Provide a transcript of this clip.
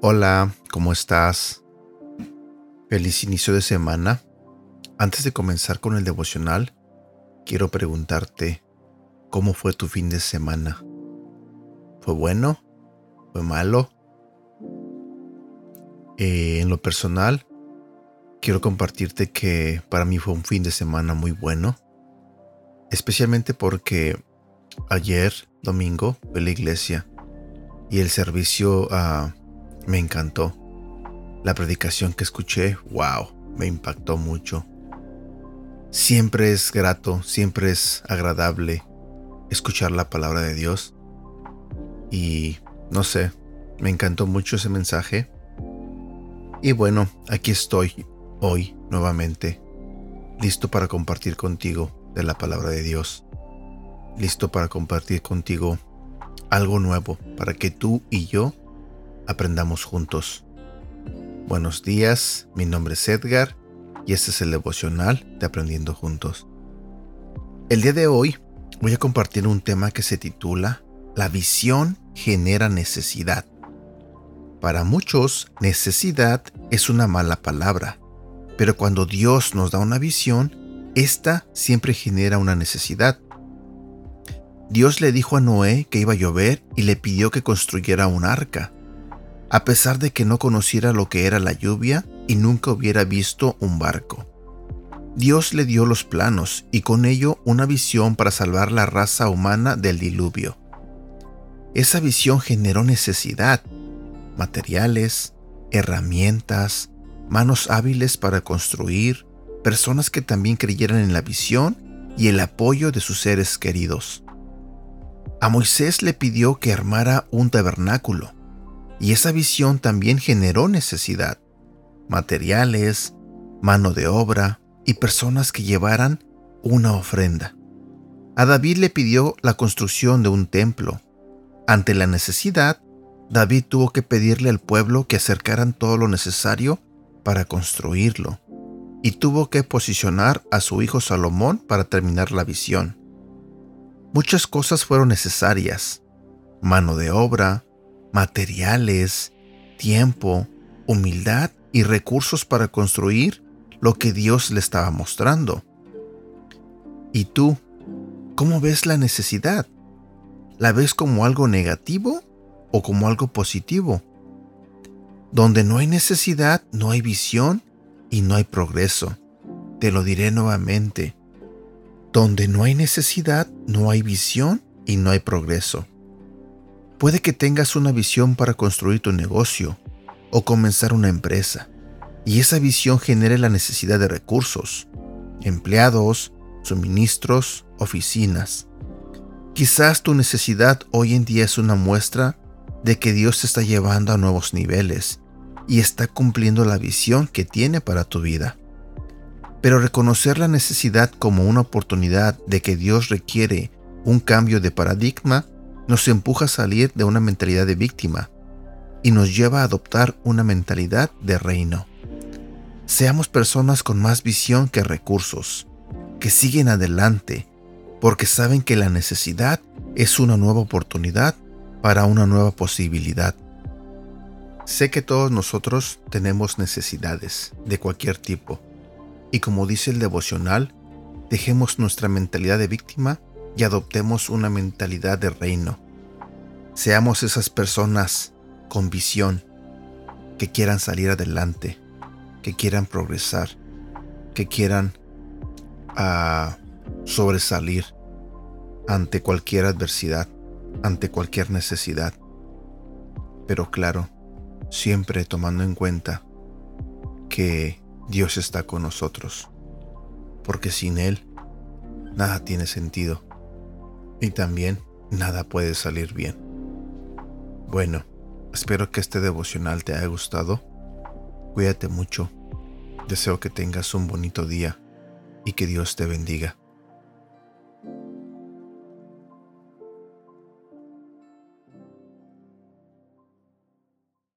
Hola, ¿cómo estás? Feliz inicio de semana. Antes de comenzar con el devocional, quiero preguntarte, ¿cómo fue tu fin de semana? ¿Fue bueno? ¿Fue malo? Eh, en lo personal, quiero compartirte que para mí fue un fin de semana muy bueno, especialmente porque ayer, domingo, fue la iglesia y el servicio uh, me encantó. La predicación que escuché, wow, me impactó mucho. Siempre es grato, siempre es agradable escuchar la palabra de Dios. Y no sé, me encantó mucho ese mensaje. Y bueno, aquí estoy hoy nuevamente, listo para compartir contigo de la palabra de Dios. Listo para compartir contigo algo nuevo para que tú y yo aprendamos juntos. Buenos días, mi nombre es Edgar y este es el devocional de Aprendiendo Juntos. El día de hoy voy a compartir un tema que se titula La visión genera necesidad. Para muchos, necesidad es una mala palabra, pero cuando Dios nos da una visión, esta siempre genera una necesidad. Dios le dijo a Noé que iba a llover y le pidió que construyera un arca a pesar de que no conociera lo que era la lluvia y nunca hubiera visto un barco. Dios le dio los planos y con ello una visión para salvar la raza humana del diluvio. Esa visión generó necesidad, materiales, herramientas, manos hábiles para construir, personas que también creyeran en la visión y el apoyo de sus seres queridos. A Moisés le pidió que armara un tabernáculo, y esa visión también generó necesidad, materiales, mano de obra y personas que llevaran una ofrenda. A David le pidió la construcción de un templo. Ante la necesidad, David tuvo que pedirle al pueblo que acercaran todo lo necesario para construirlo, y tuvo que posicionar a su hijo Salomón para terminar la visión. Muchas cosas fueron necesarias, mano de obra, materiales, tiempo, humildad y recursos para construir lo que Dios le estaba mostrando. ¿Y tú, cómo ves la necesidad? ¿La ves como algo negativo o como algo positivo? Donde no hay necesidad, no hay visión y no hay progreso. Te lo diré nuevamente. Donde no hay necesidad, no hay visión y no hay progreso. Puede que tengas una visión para construir tu negocio o comenzar una empresa, y esa visión genere la necesidad de recursos, empleados, suministros, oficinas. Quizás tu necesidad hoy en día es una muestra de que Dios te está llevando a nuevos niveles y está cumpliendo la visión que tiene para tu vida. Pero reconocer la necesidad como una oportunidad de que Dios requiere un cambio de paradigma nos empuja a salir de una mentalidad de víctima y nos lleva a adoptar una mentalidad de reino. Seamos personas con más visión que recursos, que siguen adelante, porque saben que la necesidad es una nueva oportunidad para una nueva posibilidad. Sé que todos nosotros tenemos necesidades de cualquier tipo, y como dice el devocional, dejemos nuestra mentalidad de víctima y adoptemos una mentalidad de reino. Seamos esas personas con visión que quieran salir adelante, que quieran progresar, que quieran ah, sobresalir ante cualquier adversidad, ante cualquier necesidad. Pero claro, siempre tomando en cuenta que Dios está con nosotros, porque sin Él nada tiene sentido y también nada puede salir bien. Bueno, espero que este devocional te haya gustado. Cuídate mucho. Deseo que tengas un bonito día y que Dios te bendiga.